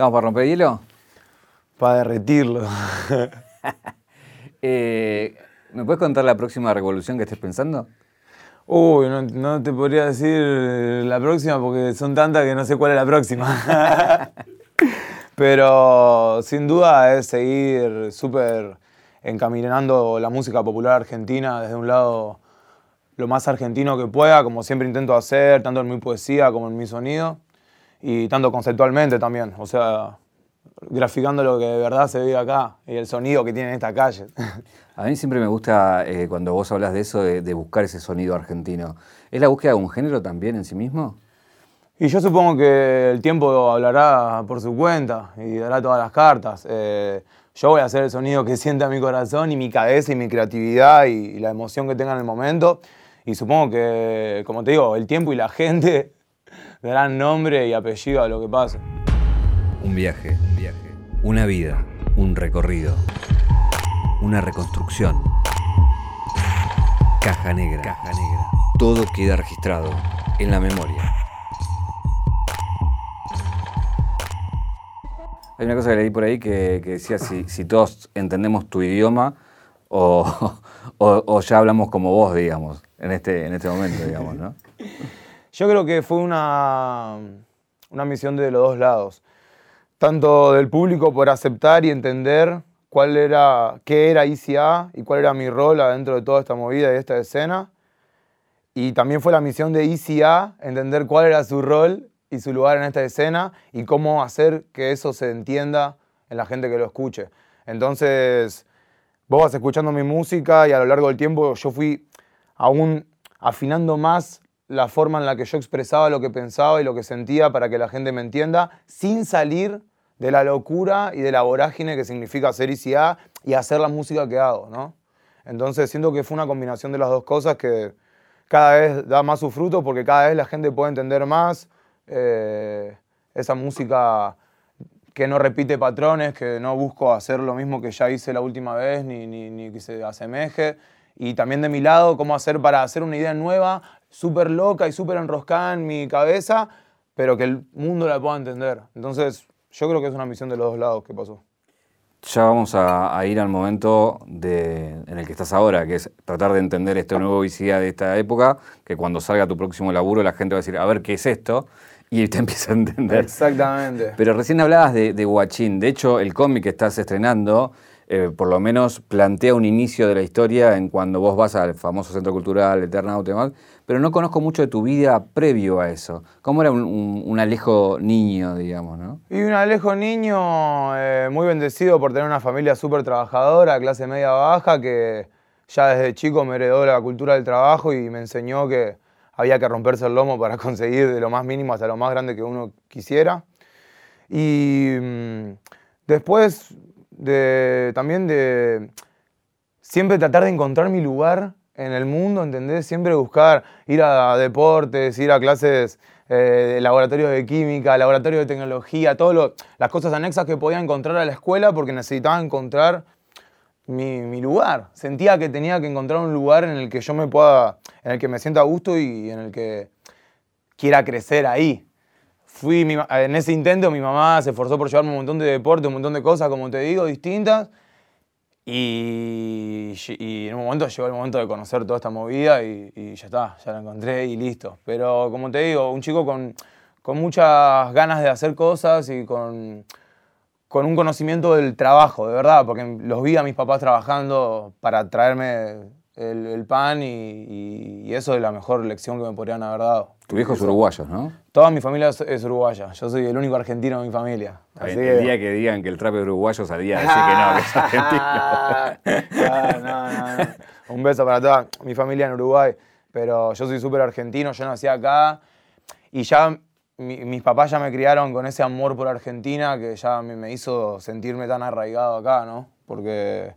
¿Estamos para romper hielo? Para derretirlo. Eh, ¿Me puedes contar la próxima revolución que estés pensando? Uy, no, te podría decir la próxima porque son tantas que no sé cuál es la próxima. Pero sin duda es seguir súper encaminando la música popular argentina desde un lado lo más argentino que pueda, como siempre intento hacer, tanto en mi poesía como en mi sonido, y tanto conceptualmente también, o sea, graficando lo que de verdad se vive acá y el sonido que tiene esta calle. A mí siempre me gusta eh, cuando vos hablas de eso, de, buscar ese sonido argentino. ¿Es la búsqueda de un género también en sí mismo? Y yo supongo que el tiempo hablará por su cuenta y dará todas las cartas. Eh, yo voy a hacer el sonido que sienta mi corazón y mi cabeza y mi creatividad y la emoción que tenga en el momento. Y supongo que, como te digo, el tiempo y la gente darán nombre y apellido a lo que pase. Un viaje, un viaje. Una vida, un recorrido. Una reconstrucción. Caja negra. Caja negra. Todo queda registrado en la memoria. Hay una cosa que leí por ahí que, decía si, si todos entendemos tu idioma o, o, ya hablamos como vos, digamos, en este, en este momento, digamos, ¿no? Yo creo que fue una, una misión de los dos lados. Tanto del público por aceptar y entender cuál era, qué era ICA y cuál era mi rol adentro de toda esta movida y esta escena. Y también fue la misión de ICA entender cuál era su rol y su lugar en esta escena y cómo hacer que eso se entienda en la gente que lo escuche. Entonces, vos vas escuchando mi música y a lo largo del tiempo yo fui aún afinando más la forma en la que yo expresaba lo que pensaba y lo que sentía para que la gente me entienda, sin salir de la locura y de la vorágine que significa hacer ICA y hacer la música que hago, ¿no? Entonces siento que fue una combinación de las dos cosas que cada vez da más su fruto porque cada vez la gente puede entender más eh, esa música que no repite patrones, que no busco hacer lo mismo que ya hice la última vez, ni, ni, que se asemeje. Y también de mi lado, cómo hacer para hacer una idea nueva, súper loca y súper enroscada en mi cabeza, pero que el mundo la pueda entender. Entonces, yo creo que es una misión de los dos lados que pasó. Ya vamos a, ir al momento de, en el que estás ahora, que es tratar de entender este nuevo visibilidad de esta época, que cuando salga tu próximo laburo la gente va a decir, a ver, ¿qué es esto? y te empieza a entender. Exactamente. Pero recién hablabas de, de Guachín. De hecho, el cómic que estás estrenando, eh, por lo menos plantea un inicio de la historia en cuando vos vas al famoso Centro Cultural Eternauta y demás, pero no conozco mucho de tu vida previo a eso. ¿Cómo era un, Alejo niño, digamos, no? Y un Alejo niño eh, muy bendecido por tener una familia súper trabajadora, clase media baja, que ya desde chico me heredó la cultura del trabajo y me enseñó que había que romperse el lomo para conseguir de lo más mínimo hasta lo más grande que uno quisiera. Y mm, después de, también de siempre tratar de encontrar mi lugar en el mundo, ¿entendés? Siempre buscar ir a deportes, ir a clases eh, de laboratorios de química, laboratorios de tecnología, todas las cosas anexas que podía encontrar a la escuela porque necesitaba encontrar mi, lugar. Sentía que tenía que encontrar un lugar en el que yo me pueda, en el que me sienta a gusto y en el que quiera crecer ahí. Fui en ese intento, mi mamá se esforzó por llevarme un montón de deportes, un montón de cosas, como te digo, distintas. Y, en un momento llegó el momento de conocer toda esta movida y, ya está, ya la encontré y listo. Pero como te digo, un chico con, con muchas ganas de hacer cosas y con, con un conocimiento del trabajo, de verdad, porque los vi a mis papás trabajando para traerme el, pan y, eso es la mejor lección que me podrían haber dado. Tu viejo es uruguayo, ¿no? Toda mi familia es, uruguaya. Yo soy el único argentino de mi familia. el día que digan que el trap es uruguayo salía a decir que no, que es argentino. No, no, no. Un beso para toda mi familia en Uruguay. Pero yo soy súper argentino, yo nací acá y ya mis papás ya me criaron con ese amor por Argentina que ya me, hizo sentirme tan arraigado acá, ¿no? Porque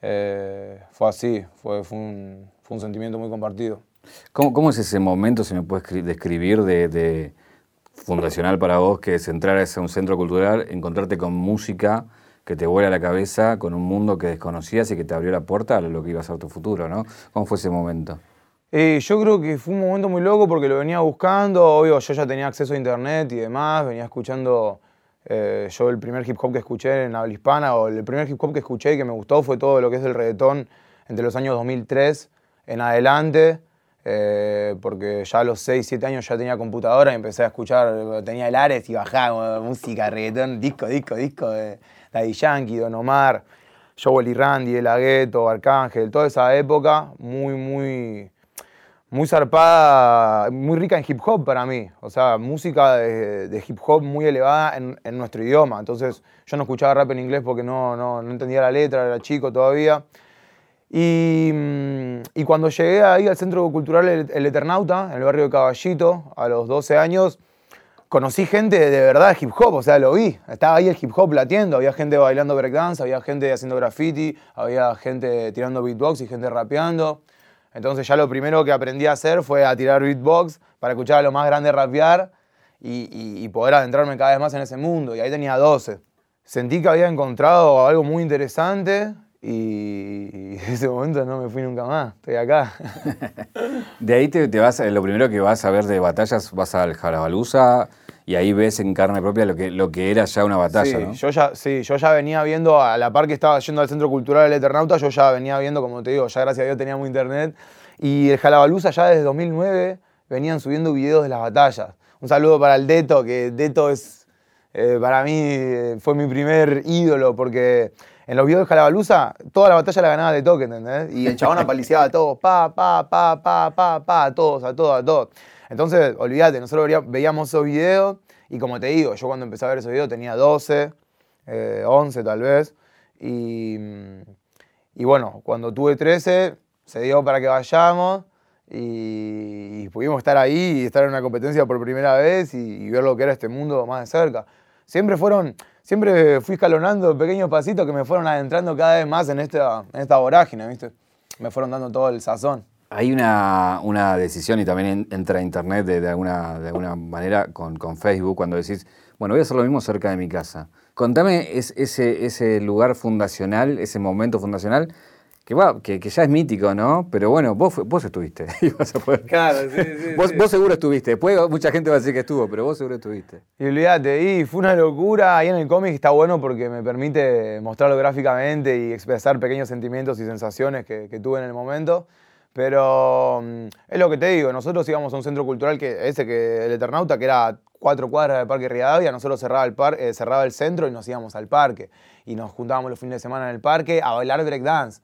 eh, fue así, fue, fue, un, fue, un, sentimiento muy compartido. ¿Cómo, ¿Cómo, es ese momento, si me puedes describir, de, fundacional para vos, que es entrar a un centro cultural, encontrarte con música que te vuela la cabeza, con un mundo que desconocías y que te abrió la puerta a lo que iba a ser tu futuro, ¿no? ¿Cómo fue ese momento? Eh, yo creo que fue un momento muy loco porque lo venía buscando, obvio, yo ya tenía acceso a internet y demás, venía escuchando Eh, yo el primer hip hop que escuché en habla hispana, o el primer hip hop que escuché y que me gustó fue todo lo que es el reggaetón entre los años 2003 en adelante, eh, porque ya a los 6, 7 años ya tenía computadora y empecé a escuchar, tenía el Ares y bajaba música, reggaetón, disco, disco, disco de Daddy Yankee, Don Omar, Joel y Randy, El Agueto, Arcángel, toda esa época muy, muy muy zarpada, muy rica en hip hop para mí. O sea, música de, hip hop muy elevada en, nuestro idioma. Entonces, yo no escuchaba rap en inglés porque no, no, entendía la letra, era chico todavía. Y, mm, cuando llegué ahí al Centro Cultural el, Eternauta, en el barrio de Caballito, a los 12 años, conocí gente de verdad de hip hop, o sea, lo vi. Estaba ahí el hip hop latiendo, había gente bailando breakdance, había gente haciendo graffiti, había gente tirando beatbox y gente rapeando. Entonces ya lo primero que aprendí a hacer fue a tirar beatbox para escuchar a lo más grande rapear y, poder adentrarme cada vez más en ese mundo. Y ahí tenía 12. Sentí que había encontrado algo muy interesante y, en ese momento no me fui nunca más. Estoy acá. de ahí te, vas, lo primero que vas a ver de batallas, vas al Jarabaluza y ahí ves en carne propia lo que, lo que era ya una batalla. Sí, yo ya, sí, yo ya venía viendo, a la par que estaba yendo al Centro Cultural del Eternauta, yo ya venía viendo, como te digo, ya gracias a Dios teníamos internet. Y el Jalabaluza ya desde 2009 venían subiendo videos de las batallas. Un saludo para el Deto, que Deto es, eh, para mí, eh, fue mi primer ídolo, porque en los videos de Jalabaluza, toda la batalla la ganaba de toque, ¿entendés? Y el chabón apaliciaba a todos, pa, pa, pa, pa, pa, pa, a todos, a todos, a todos. Entonces, olvídate, nosotros veíamos esos videos y como te digo, yo cuando empecé a ver esos videos tenía 12, 11 eh, tal vez. Y, y, bueno, cuando tuve 13 se dio para que vayamos y, pudimos estar ahí y estar en una competencia por primera vez y, ver lo que era este mundo más de cerca. Siempre fueron, siempre fui escalonando pequeños pasitos que me fueron adentrando cada vez más en esta, en esta vorágine, ¿viste? Me fueron dando todo el sazón. Hay una, una, decisión y también entra Internet de, alguna, de alguna manera con, con, Facebook cuando decís, bueno, voy a hacer lo mismo cerca de mi casa. Contame es, ese, ese lugar fundacional, ese momento fundacional, que, va, que, que, ya es mítico, ¿no? Pero bueno, vos, vos estuviste. Claro, sí, sí. vos, vos, seguro estuviste. Después mucha gente va a decir que estuvo, pero vos seguro estuviste. Y olvídate, y fue una locura. Ahí en el cómic está bueno porque me permite mostrarlo gráficamente y expresar pequeños sentimientos y sensaciones que, que tuve en el momento. Pero mm, es lo que te digo, nosotros íbamos a un centro cultural que ese que el Eternauta, que era cuatro cuadras del Parque Rivadavia, nosotros cerraba el, par, eh, cerraba el centro y nos íbamos al parque. Y nos juntábamos los fines de semana en el parque a bailar breakdance.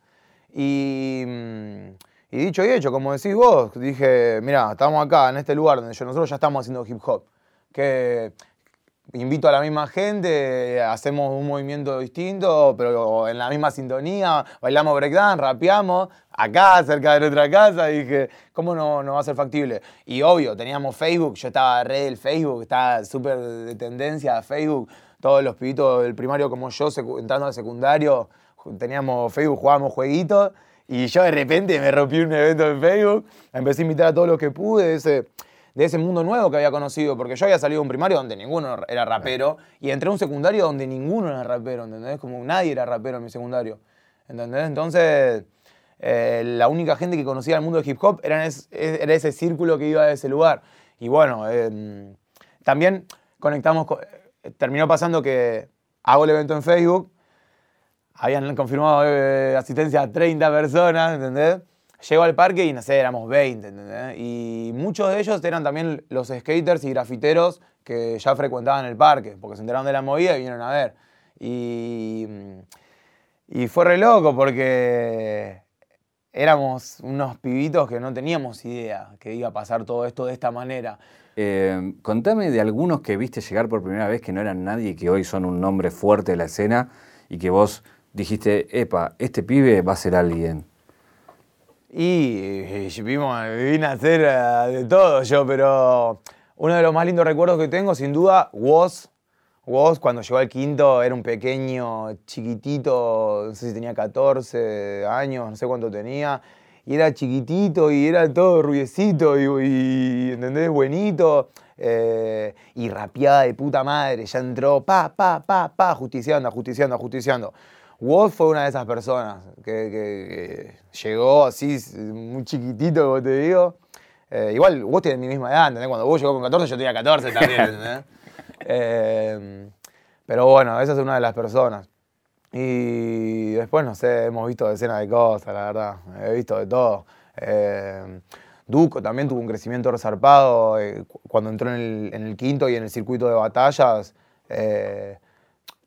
Y, mm, y dicho y hecho, como decís vos, dije, mira, estamos acá, en este lugar donde nosotros ya estamos haciendo hip hop. Que invito a la misma gente, hacemos un movimiento distinto, pero en la misma sintonía, bailamos breakdance, rapeamos, acá, cerca de nuestra casa, dije, ¿cómo no, no va a ser factible? Y obvio, teníamos Facebook, yo estaba red del Facebook, estaba súper de tendencia Facebook, todos los pibitos del primario como yo, entrando al secundario, teníamos Facebook, jugábamos jueguitos, y yo de repente me rompí un evento en Facebook, empecé a invitar a todos los que pude, ese de ese mundo nuevo que había conocido, porque yo había salido de un primario donde ninguno era rapero y entré a un secundario donde ninguno era rapero, ¿entendés? Como nadie era rapero en mi secundario, ¿entendés? Entonces, eh, la única gente que conocía el mundo del hip hop era, era, ese círculo que iba a ese lugar. Y bueno, em, también conectamos, terminó pasando que hago el evento en Facebook, habían confirmado eh, asistencia a 30 personas, ¿entendés? Llego al parque y no sé, éramos 20, ¿entendés? Y muchos de ellos eran también los skaters y grafiteros que ya frecuentaban el parque, porque se enteraron de la movida y vinieron a ver. Y, y fue re loco porque éramos unos pibitos que no teníamos idea que iba a pasar todo esto de esta manera. Eh, contame de algunos que viste llegar por primera vez que no eran nadie y que hoy son un nombre fuerte de la escena y que vos dijiste, epa, este pibe va a ser alguien. Y, vimos, vine a hacer eh, de todo yo, pero uno de los más lindos recuerdos que tengo, sin duda, Woz. Woz, cuando llegó al quinto, era un pequeño, chiquitito, no sé si tenía 14 años, no sé cuánto tenía. Y era chiquitito y era todo rubiecito y, ¿entendés? Buenito. Eh, y rapeada de puta madre. Ya entró, pa, pa, pa, pa, justiciando, justiciando, justiciando. Wolf fue una de esas personas que, llegó así, muy chiquitito, como te digo. Eh, igual vos tenés mi misma edad, ¿entendés? Cuando vos llegó con 14, yo tenía 14 también, ¿entendés? Eh, Pero bueno, esa es una de las personas. Y después, no sé, hemos visto decenas de cosas, la verdad. He visto de todo. Eh, Duco también tuvo un crecimiento resarpado eh, cuando entró en el, quinto y en el circuito de batallas.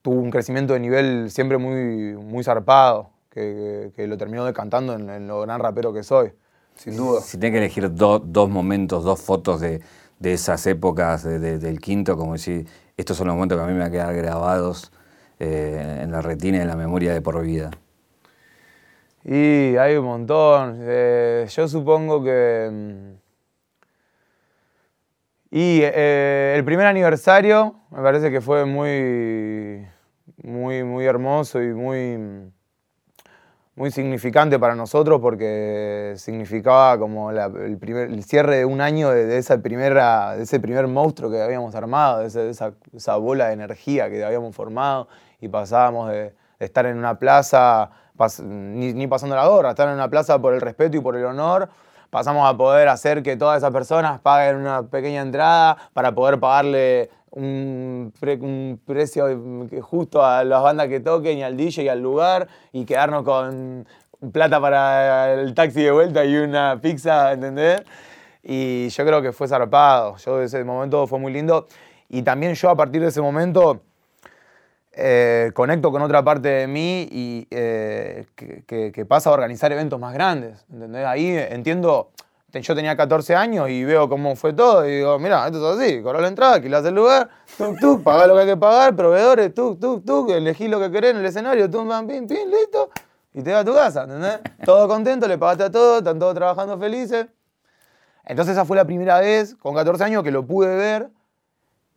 Tuvo un crecimiento de nivel siempre muy, muy zarpado, que, lo terminó decantando en, lo gran rapero que soy, sin duda. Si tiene que elegir dos momentos, dos fotos de, esas épocas del quinto, como decir, estos son los momentos que a mí me van a quedar grabados eh, en la retina y en la memoria de por vida. Y hay un montón. Eh, yo supongo que... Mm, y eh, el primer aniversario me parece que fue muy, muy, muy hermoso y muy, muy significante para nosotros porque significaba como el, primer, cierre de un año de, esa primera, ese primer monstruo que habíamos armado, de, esa, esa, bola de energía que habíamos formado y pasábamos de, estar en una plaza ni, pasando la gorra, estar en una plaza por el respeto y por el honor, pasamos a poder hacer que todas esas personas paguen una pequeña entrada para poder pagarle un, precio justo a las bandas que toquen y al DJ y al lugar y quedarnos con plata para el taxi de vuelta y una pizza, ¿entendés? Y yo creo que fue zarpado, yo ese momento fue muy lindo y también yo a partir de ese momento eh, conecto con otra parte de mí y eh, que, pasa a organizar eventos más grandes. ¿entendés? Ahí entiendo, yo tenía 14 años y veo cómo fue todo y digo, mira, esto es así, corro la entrada, alquilás el lugar, tuk, tuk, lo que hay que pagar, proveedores, tuk, tuk, tuk, elegí lo que querés en el escenario, tum, pam, pim, pim, listo, y te vas a tu casa, ¿entendés? Todo contento, le pagaste a todos, están todos trabajando felices. Entonces esa fue la primera vez, con 14 años, que lo pude ver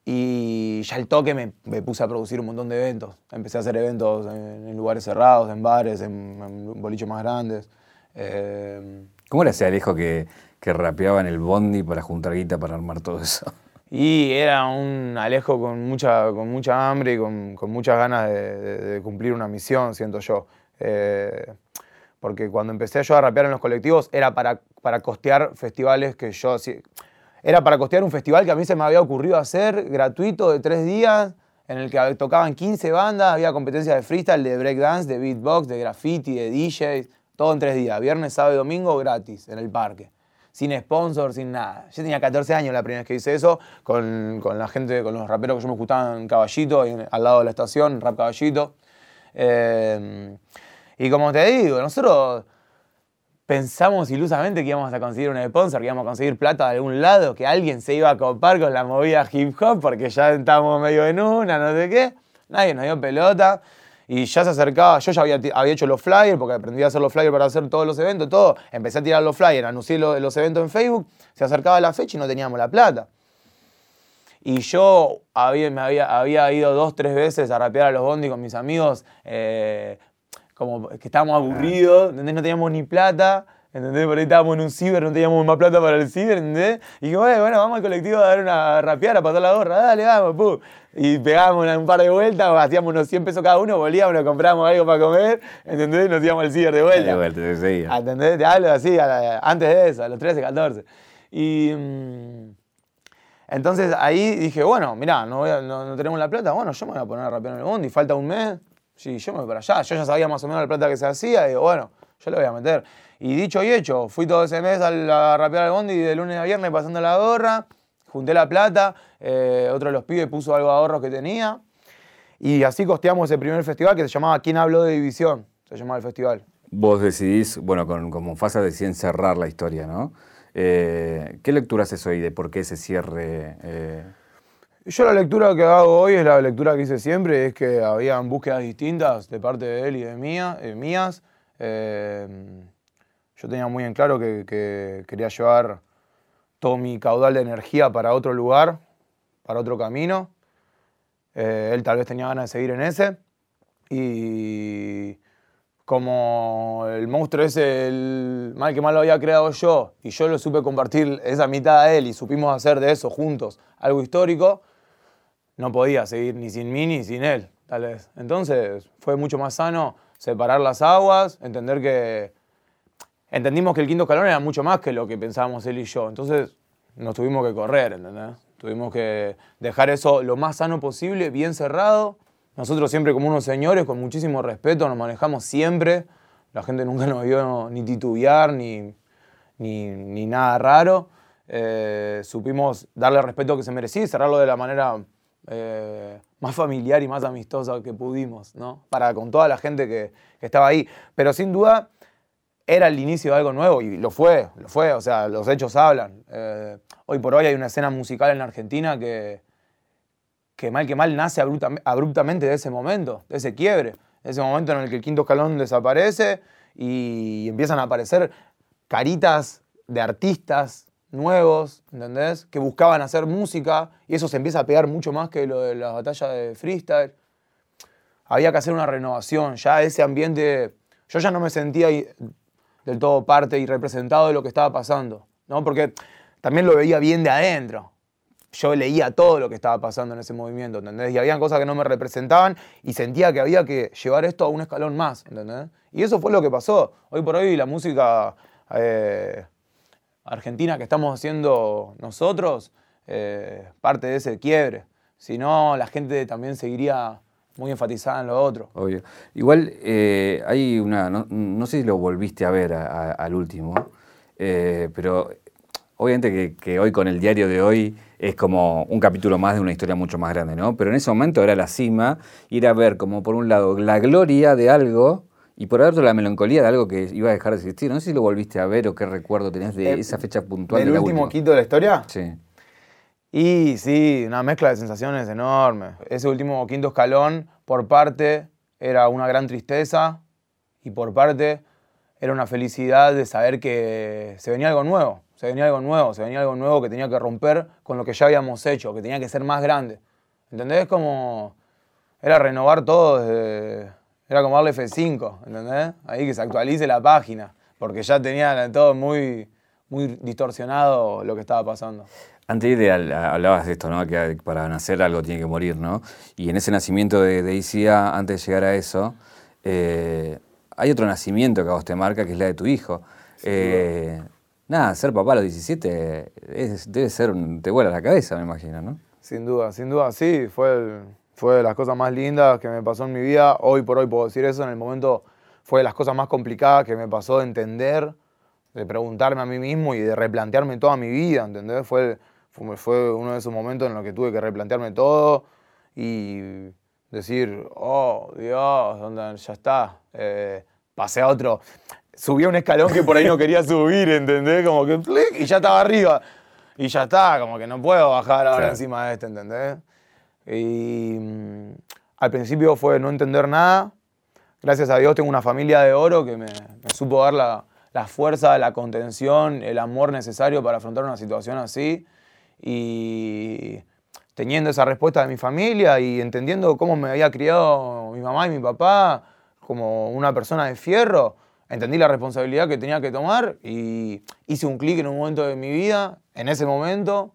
y ya el toque me, puse a producir un montón de eventos. Empecé a hacer eventos en, lugares cerrados, en bares, en, bolichos más grandes. Eh, ¿Cómo era ese Alejo que, que rapeaba en el bondi para juntar guita para armar todo eso? Y era un Alejo con mucha, con mucha hambre y con, muchas ganas de, cumplir una misión, siento yo. Eh, porque cuando empecé yo a rapear en los colectivos era para, para costear festivales que yo era para costear un festival que a mí se me había ocurrido hacer, gratuito, de tres días, en el que tocaban 15 bandas, había competencias de freestyle, de breakdance, de beatbox, de graffiti, de DJs, todo en tres días, viernes, sábado y domingo, gratis, en el parque. Sin sponsor, sin nada. Yo tenía 14 años la primera vez que hice eso, con, la gente, con los raperos que yo me gustaba en Caballito, al lado de la estación, Rap Caballito. Eh, y como te digo, nosotros pensamos ilusamente que íbamos a conseguir un sponsor, que íbamos a conseguir plata de algún lado, que alguien se iba a copar con la movida hip hop porque ya estábamos medio en una, no sé qué. Nadie nos dio pelota. Y ya se acercaba, yo ya había, hecho los flyers, porque aprendí a hacer los flyers para hacer todos los eventos, todo. Empecé a tirar los flyers, anuncié los eventos en Facebook, se acercaba la fecha y no teníamos la plata. Y yo había, me había, había ido dos, tres veces a rapear a los bondi con mis amigos eh, como que estábamos aburridos, ¿entendés? No teníamos ni plata, ¿entendés? Por ahí estábamos en un ciber, no teníamos más plata para el ciber, ¿entendés? Y que bueno, bueno, vamos al colectivo a dar una rapear, a pasar la gorra, dale, vamos, pum. Y pegábamos un par de vueltas, hacíamos unos 100 pesos cada uno, volvíamos, nos comprábamos algo para comer, ¿entendés? Nos íbamos al ciber de vuelta. De vuelta, seguía. ¿Entendés? Te hablo así, antes de eso, a los 13, 14. Y... Mm, entonces ahí dije, bueno, mirá, no, no, tenemos la plata, bueno, yo me voy a poner a rapear en el bondi, falta un mes, Sí, yo me voy para allá. Yo ya sabía más o menos la plata que se hacía y digo, bueno, yo le voy a meter. Y dicho y hecho, fui todo ese mes a, rapear al bondi de lunes a viernes pasando la gorra, junté la plata, eh, otro de los pibes puso algo de ahorros que tenía. Y así costeamos ese primer festival que se llamaba ¿Quién habló de división? Se llamaba el festival. Vos decidís, bueno, con, como Fasa deciden cerrar la historia, ¿no? Eh, ¿Qué lectura haces hoy de por qué ese cierre? Eh? Yo la lectura que hago hoy es la lectura que hice siempre, es que habían búsquedas distintas de parte de él y de mía, eh, mías. Eh, yo tenía muy en claro que, quería llevar todo mi caudal de energía para otro lugar, para otro camino. Eh, él tal vez tenía ganas de seguir en ese. Y como el monstruo ese, el mal que mal lo había creado yo, y yo lo supe compartir esa mitad a él y supimos hacer de eso juntos algo histórico, no podía seguir ni sin mí ni sin él, tal vez. Entonces fue mucho más sano separar las aguas, entender que... Entendimos que el quinto escalón era mucho más que lo que pensábamos él y yo. Entonces nos tuvimos que correr, ¿entendés? Tuvimos que dejar eso lo más sano posible, bien cerrado, nosotros siempre como unos señores, con muchísimo respeto, nos manejamos siempre. La gente nunca nos vio ni titubear, ni, ni, nada raro. Eh, supimos darle el respeto que se merecía y cerrarlo de la manera eh, más familiar y más amistosa que pudimos, ¿no? Para con toda la gente que, estaba ahí. Pero sin duda era el inicio de algo nuevo y lo fue, lo fue, o sea, los hechos hablan. Eh, hoy por hoy hay una escena musical en Argentina que, que mal que mal nace abruptamente de ese momento, de ese quiebre, de ese momento en el que el quinto escalón desaparece y empiezan a aparecer caritas de artistas nuevos, ¿entendés? Que buscaban hacer música y eso se empieza a pegar mucho más que lo de las batallas de freestyle. Había que hacer una renovación, ya ese ambiente, yo ya no me sentía del todo parte y representado de lo que estaba pasando, ¿no? Porque también lo veía bien de adentro. Yo leía todo lo que estaba pasando en ese movimiento, ¿entendés? Y había cosas que no me representaban y sentía que había que llevar esto a un escalón más, ¿entendés? Y eso fue lo que pasó. Hoy por hoy la música eh, argentina que estamos haciendo nosotros, eh, parte de ese quiebre. Si no, la gente también seguiría muy enfatizada en lo otro. Obvio. Igual eh, hay una, no, sé si lo volviste a ver al último, eh, pero obviamente que, hoy con el diario de hoy es como un capítulo más de una historia mucho más grande, ¿no? Pero en ese momento era la cima, ir a ver como por un lado la gloria de algo y por otro la melancolía de algo que iba a dejar de existir. No sé si lo volviste a ver o qué recuerdo tenés de eh, esa fecha puntual. ¿El último quinto de la historia? Sí. Y sí, una mezcla de sensaciones enorme. Ese último quinto escalón, por parte, era una gran tristeza y por parte era una felicidad de saber que se venía algo nuevo, se venía algo nuevo, se venía algo nuevo que tenía que romper con lo que ya habíamos hecho, que tenía que ser más grande. ¿Entendés? Como era renovar todo desde, era como darle F5, ¿entendés? Ahí que se actualice la página, porque ya tenía todo muy, muy distorsionado lo que estaba pasando. Antes de hablabas de esto, ¿no? Que para nacer algo tiene que morir, ¿no? Y en ese nacimiento de, de ICA, antes de llegar a eso, eh, hay otro nacimiento que a vos te marca, que es la de tu hijo. Eh, nada, ser papá a los 17 debe ser, te vuela la cabeza, me imagino, ¿no? Sin duda, sin duda, sí, fue el, fue de las cosas más lindas que me pasó en mi vida. Hoy por hoy puedo decir eso. En el momento fue de las cosas más complicadas que me pasó de entender, de preguntarme a mí mismo y de replantearme toda mi vida, ¿entendés? Fue, fue, uno de esos momentos en los que tuve que replantearme todo y decir, oh, Dios, ya está. Eh, pasé a otro. Subí a un escalón que por ahí no quería subir, ¿entendés? Como que, y ya estaba arriba. Y ya está, como que no puedo bajar ahora encima de este, ¿entendés? Y mm, al principio fue no entender nada. Gracias a Dios tengo una familia de oro que me, supo dar la, la, fuerza, la contención, el amor necesario para afrontar una situación así. Y teniendo esa respuesta de mi familia y entendiendo cómo me había criado mi mamá y mi papá como una persona de fierro, entendí la responsabilidad que tenía que tomar y hice un clic en un momento de mi vida, en ese momento,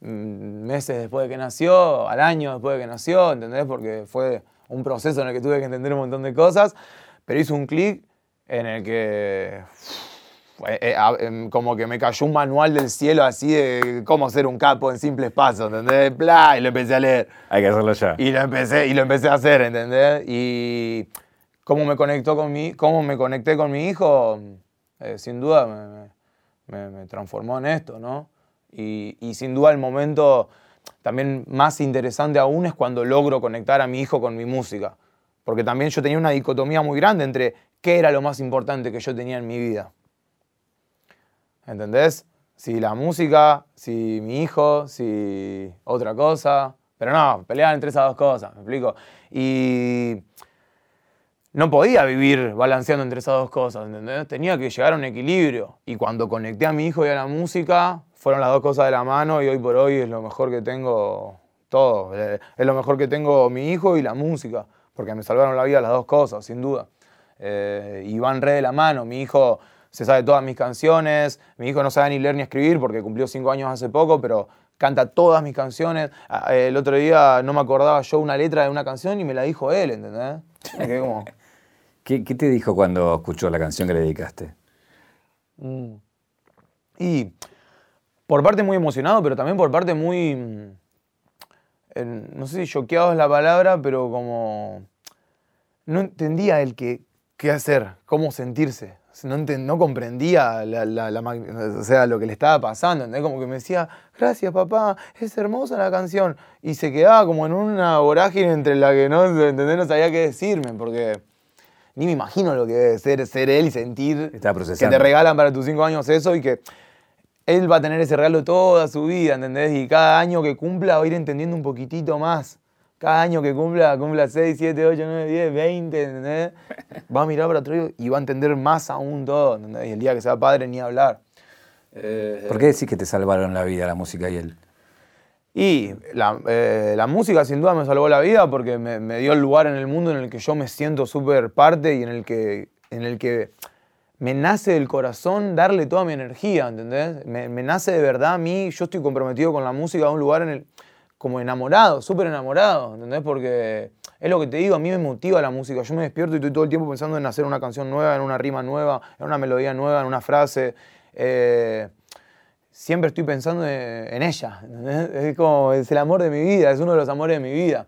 meses después de que nació, al año después de que nació, ¿entendés? Porque fue un proceso en el que tuve que entender un montón de cosas, pero hizo un clic en el que eh, em, como que me cayó un manual del cielo así de cómo ser un capo en simples pasos, ¿entendés? y lo empecé a leer. Hay que hacerlo ya. Y lo empecé, y lo empecé a hacer, ¿entendés? Y cómo me, conectó con mi, cómo me conecté con mi hijo, eh, sin duda me transformó en esto, ¿no? Y, sin duda el momento también más interesante aún es cuando logro conectar a mi hijo con mi música. Porque también yo tenía una dicotomía muy grande entre qué era lo más importante que yo tenía en mi vida. ¿Entendés? Si la música, si mi hijo, si otra cosa. Pero no, pelear entre esas dos cosas, ¿me explico? Y no podía vivir balanceando entre esas dos cosas, ¿entendés? Tenía que llegar a un equilibrio. Y cuando conecté a mi hijo y a la música, fueron las dos cosas de la mano y hoy por hoy es lo mejor que tengo todo. Eh, es lo mejor que tengo mi hijo y la música, porque me salvaron la vida las dos cosas, sin duda. Eh, y van re de la mano. Mi hijo se sabe todas mis canciones, mi hijo no sabe ni leer ni escribir porque cumplió cinco años hace poco, pero canta todas mis canciones. Ah, el otro día no me acordaba yo una letra de una canción y me la dijo él, ¿entendés? ¿Qué, ¿Qué, te dijo cuando escuchó la canción que le dedicaste? Mm. Y por parte muy emocionado, pero también por parte muy... no sé si choqueado es la palabra, pero como no entendía el que, qué hacer, cómo sentirse. No, no comprendía o sea, lo que le estaba pasando. Como que me decía, gracias papá, es hermosa la canción. Y se quedaba como en una vorágine entre la que no, no sabía qué decirme, porque ni me imagino lo que debe ser ser él y sentir que te regalan para tus cinco años eso y que él va a tener ese regalo toda su vida, ¿entendés? Y cada año que cumpla va a ir entendiendo un poquitito más. Cada año que cumpla, cumpla 6, 7, 8, 9, 10, 20, ¿entendés? Va a mirar para otro y va a entender más aún todo, ¿entendés? Y el día que sea padre, ni hablar. ¿Por qué decís que te salvaron la vida la música y él? Y eh, la, música sin duda me salvó la vida porque me, dio el lugar en el mundo en el que yo me siento súper parte y en el que, en el que me nace del corazón darle toda mi energía, ¿entendés? Me, nace de verdad a mí, yo estoy comprometido con la música a un lugar en el, como enamorado, súper enamorado, ¿entendés? Porque es lo que te digo, a mí me motiva la música, yo me despierto y estoy todo el tiempo pensando en hacer una canción nueva, en una rima nueva, en una melodía nueva, en una frase. Eh, siempre estoy pensando en ella, ¿entendés? Es como, es el amor de mi vida, es uno de los amores de mi vida.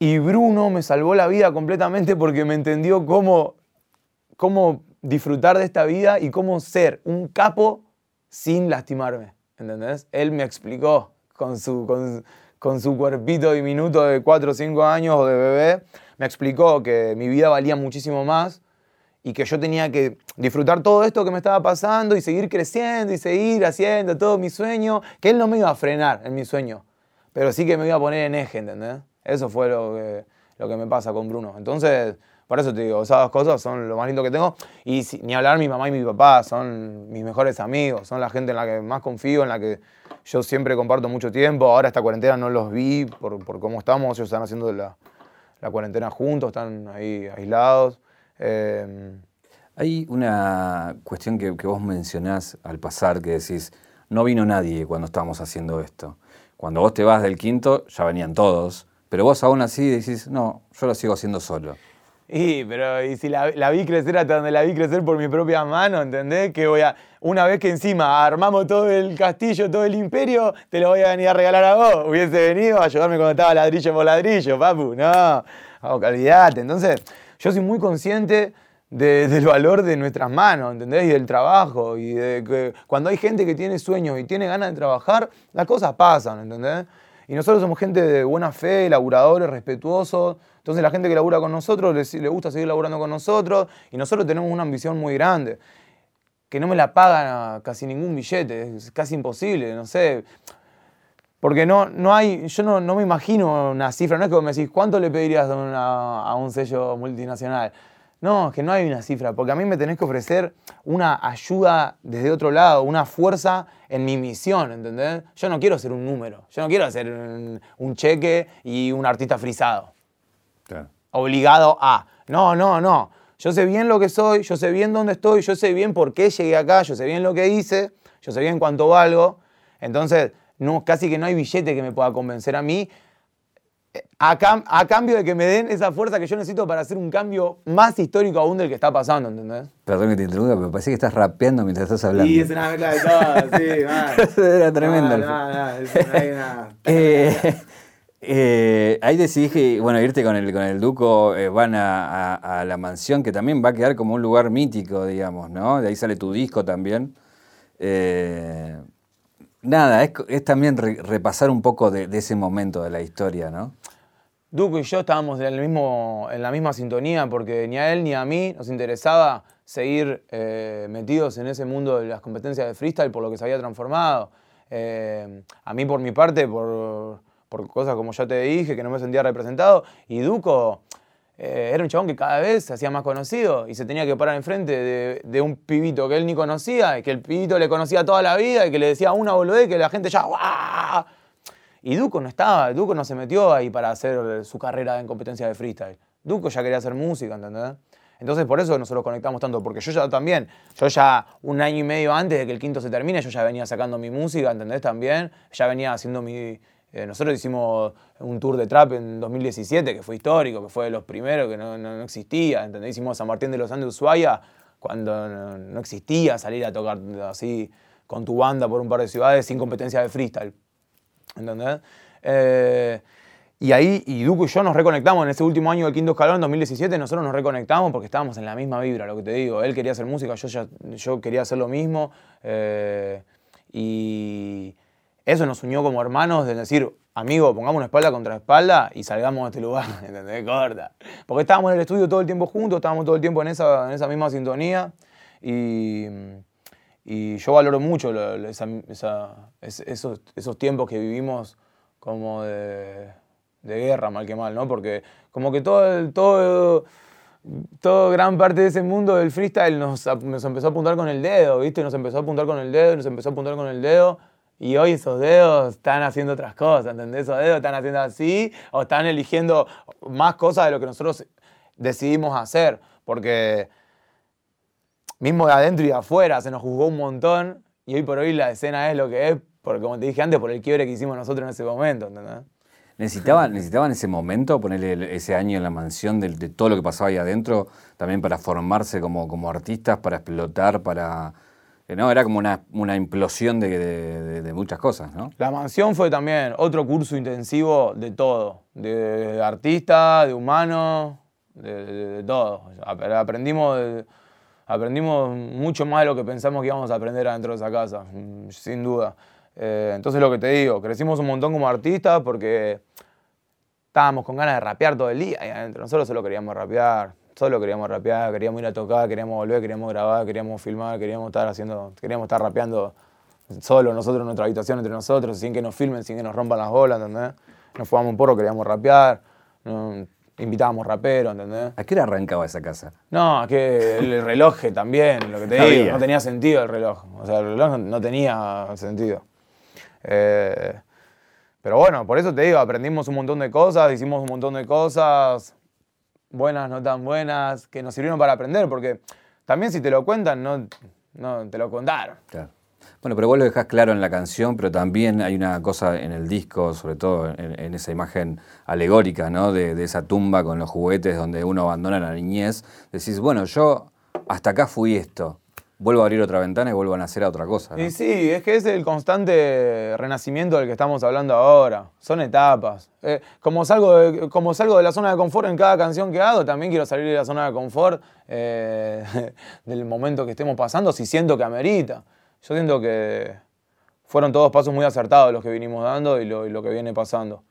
Y Bruno me salvó la vida completamente porque me entendió cómo, cómo disfrutar de esta vida y cómo ser un capo sin lastimarme. ¿Entendés? Él me explicó con su, con, su cuerpito diminuto de 4 o 5 años o de bebé, me explicó que mi vida valía muchísimo más y que yo tenía que disfrutar todo esto que me estaba pasando y seguir creciendo y seguir haciendo todo mi sueño, que él no me iba a frenar en mi sueño, pero sí que me iba a poner en eje, ¿entendés? Eso fue lo que me pasa con Bruno. Entonces, por eso te digo, esas dos cosas son lo más lindo que tengo. Y ni hablar mi mamá y mi papá, son mis mejores amigos, son la gente en la que más confío, en la que yo siempre comparto mucho tiempo. Ahora esta cuarentena no los vi por, cómo estamos, ellos están haciendo la, cuarentena juntos, están ahí aislados. Em, Hay una cuestión que, que vos mencionás al pasar, que decís, no vino nadie cuando estábamos haciendo esto. Cuando vos te vas del quinto, ya venían todos, pero vos aún así decís, no, yo lo sigo haciendo solo. Y, pero, y si la, vi crecer hasta donde la vi crecer por mi propia mano, ¿entendés? Que voy a, una vez que encima armamos todo el castillo, todo el imperio, te lo voy a venir a regalar a vos. Hubiese venido a ayudarme cuando estaba ladrillo por ladrillo, papu. No, oh, olvídate. Entonces, yo soy muy consciente del valor de nuestras manos, ¿entendés? Y del trabajo. Y de que cuando hay gente que tiene sueños y tiene ganas de trabajar, las cosas pasan, ¿entendés? Y nosotros somos gente de buena fe, laburadores, respetuosos. Entonces la gente que labura con nosotros le, gusta seguir laburando con nosotros y nosotros tenemos una ambición muy grande, que no me la paga casi ningún billete, es casi imposible, no sé. Porque no, no hay, yo no, me imagino una cifra, no es que me decís, ¿cuánto le pedirías a, un sello multinacional? No, es que no hay una cifra, porque a mí me tenés que ofrecer una ayuda desde otro lado, una fuerza en mi misión, ¿entendés? Yo no quiero ser un número, yo no quiero hacer un cheque y un artista frisado obligado a. No, no, no. Yo sé bien lo que soy, yo sé bien dónde estoy, yo sé bien por qué llegué acá, yo sé bien lo que hice, yo sé bien cuánto valgo. Entonces, no, casi que no hay billete que me pueda convencer a mí eh, a, cambio de que me den esa fuerza que yo necesito para hacer un cambio más histórico aún del que está pasando, ¿entendés? Perdón que te interrumpa, pero parece que estás rapeando mientras estás hablando. Sí, es una mezcla de todo, sí, man. Era tremendo. No, no, no, es una, eh, eh, ahí decidís que, bueno, irte con el, con el Duco, eh, van a, la mansión, que también va a quedar como un lugar mítico, digamos, ¿no? De ahí sale tu disco también. Eh, nada, es, también repasar un poco de, ese momento de la historia, ¿no? Duco y yo estábamos en, el mismo, en la misma sintonía, porque ni a él ni a mí nos interesaba seguir metidos en ese mundo de las competencias de freestyle por lo que se había transformado. a mí, por mi parte, por por cosas como ya te dije, que no me sentía representado. Y Duco eh, era un chabón que cada vez se hacía más conocido y se tenía que parar enfrente de, un pibito que él ni conocía, y que el pibito le conocía toda la vida y que le decía una boludez que la gente ya. Y Duco no estaba, Duco no se metió ahí para hacer su carrera en competencia de freestyle. Duco ya quería hacer música, ¿entendés? Entonces por eso nosotros conectamos tanto, porque yo ya también, yo ya un año y medio antes de que el quinto se termine, yo ya venía sacando mi música, ¿entendés? También, ya venía haciendo mi, eh, nosotros hicimos un tour de trap en 2017 que fue histórico, que fue de los primeros, que no, existía. ¿entendés? Hicimos San Martín de los Andes Ushuaia cuando no, existía salir a tocar así con tu banda por un par de ciudades sin competencia de freestyle. ¿Entendés? Eh, y ahí, y Duco y yo nos reconectamos en ese último año del quinto escalón, en 2017, nosotros nos reconectamos porque estábamos en la misma vibra, lo que te digo. Él quería hacer música, yo, ya, yo quería hacer lo mismo. Eh, y eso nos unió como hermanos de decir, amigo, pongamos una espalda contra espalda y salgamos de este lugar, ¿entendés? Corta. Porque estábamos en el estudio todo el tiempo juntos, estábamos todo el tiempo en esa, en esa misma sintonía. Y, y yo valoro mucho esos, esos tiempos que vivimos como de de guerra, mal que mal, ¿no? Porque como que todo, todo, todo gran parte de ese mundo del freestyle nos, nos, empezó a apuntar con el dedo, ¿viste? Nos empezó a apuntar con el dedo, nos empezó a apuntar con el dedo. Y hoy esos dedos están haciendo otras cosas, ¿entendés? Esos dedos están haciendo así o están eligiendo más cosas de lo que nosotros decidimos hacer. Porque mismo de adentro y de afuera se nos juzgó un montón y hoy por hoy la escena es lo que es, porque como te dije antes, por el quiebre que hicimos nosotros en ese momento, ¿entendés? ¿Necesitaban, ¿Necesitaban ese momento, ponerle ese año en la mansión de, todo lo que pasaba ahí adentro, también para formarse como, como artistas, para explotar, para... No, era como una, una implosión de, de, muchas cosas, ¿no? La mansión fue también otro curso intensivo de todo, de, artista, de humano, de, todo. Aprendimos, aprendimos mucho más de lo que pensamos que íbamos a aprender adentro de esa casa, mm, sin duda. Eh, entonces lo que te digo, crecimos un montón como artistas porque estábamos con ganas de rapear todo el día y adentro. Nosotros solo queríamos rapear, solo queríamos rapear, queríamos ir a tocar, queríamos volver, queríamos grabar, queríamos filmar, queríamos estar haciendo, queríamos estar rapeando solo nosotros en nuestra habitación entre nosotros, sin que nos filmen, sin que nos rompan las bolas, ¿entendés? Nos fumábamos un porro, queríamos rapear, invitábamos raperos, ¿entendés? ¿A qué hora arrancaba esa casa? No, que el reloj también, lo que te digo, no tenía sentido el reloj. O sea, el reloj no tenía sentido. Eh, pero bueno, por eso te digo, aprendimos un montón de cosas, hicimos un montón de cosas, buenas, no tan buenas, que nos sirvieron para aprender, porque también si te lo cuentan, no, no te lo contaron. Bueno, pero vos lo dejás claro en la canción, pero también hay una cosa en el disco, sobre todo en, esa imagen alegórica, ¿no? De, de, esa tumba con los juguetes donde uno abandona la niñez. Decís, bueno, yo hasta acá fui esto vuelvo a abrir otra ventana y vuelvo a nacer a otra cosa. Y sí, es que es el constante renacimiento del que estamos hablando ahora. Son etapas. Eh, como, salgo de, como salgo de la zona de confort en cada canción que hago, también quiero salir de la zona de confort eh, del momento que estemos pasando, si siento que amerita. Yo siento que fueron todos pasos muy acertados los que vinimos dando y lo, que viene pasando.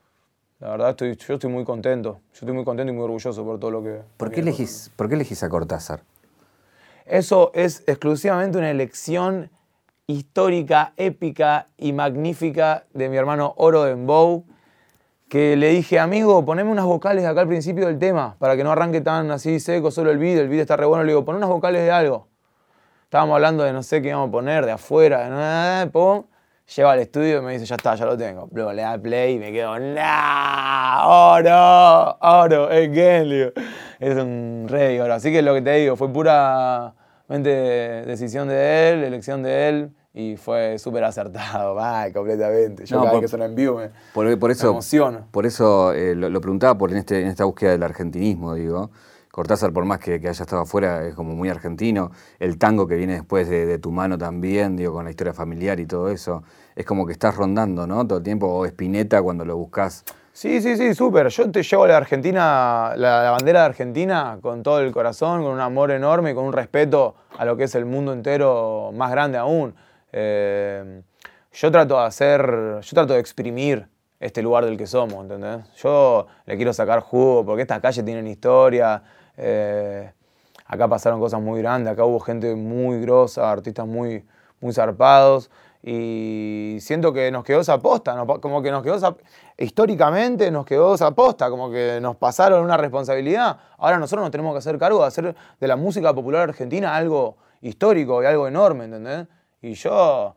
La verdad, estoy, yo estoy muy contento. Yo estoy muy contento y muy orgulloso por todo lo que... ¿Por qué, elegís, ¿Por qué elegís a Cortázar? Eso es exclusivamente una elección histórica, épica y magnífica de mi hermano Oro Dembow, que le dije, amigo, poneme unas vocales acá al principio del tema, para que no arranque tan así seco solo el beat, el beat está re bueno, le digo, pon unas vocales de algo. Estábamos hablando de no sé qué íbamos a poner, de afuera, de nada, pum. Lleva al estudio y me dice, ya está, ya lo tengo. Luego le da play y me quedo, ¡nah! ¡Oro! ¡Oro! Es Genlio. Es un rey oro. Así que lo que te digo, fue pura decisión de él, elección de él, y fue súper acertado, ay, completamente. Yo cada vez que suena en vivo me, por, eso, Por eso eh, lo, preguntaba por en, este, en esta búsqueda del argentinismo, digo. Cortázar, por más que, haya estado afuera, es como muy argentino. El tango que viene después de, tu mano también, digo, con la historia familiar y todo eso. Es como que estás rondando, ¿no? Todo el tiempo. O Espineta cuando lo buscas. Sí, sí, sí, súper. Yo te llevo la Argentina, la, bandera de Argentina con todo el corazón, con un amor enorme y con un respeto a lo que es el mundo entero más grande aún. Eh, yo trato de hacer, yo trato de exprimir este lugar del que somos, ¿entendés? Yo le quiero sacar jugo porque estas calles tienen historia, eh, acá pasaron cosas muy grandes, acá hubo gente muy grosa, artistas muy, muy zarpados. Y siento que nos quedó esa posta, como que nos quedó esa, históricamente nos quedó esa posta, como que nos pasaron una responsabilidad. Ahora nosotros nos tenemos que hacer cargo de hacer de la música popular argentina algo histórico y algo enorme, ¿entendés? Y yo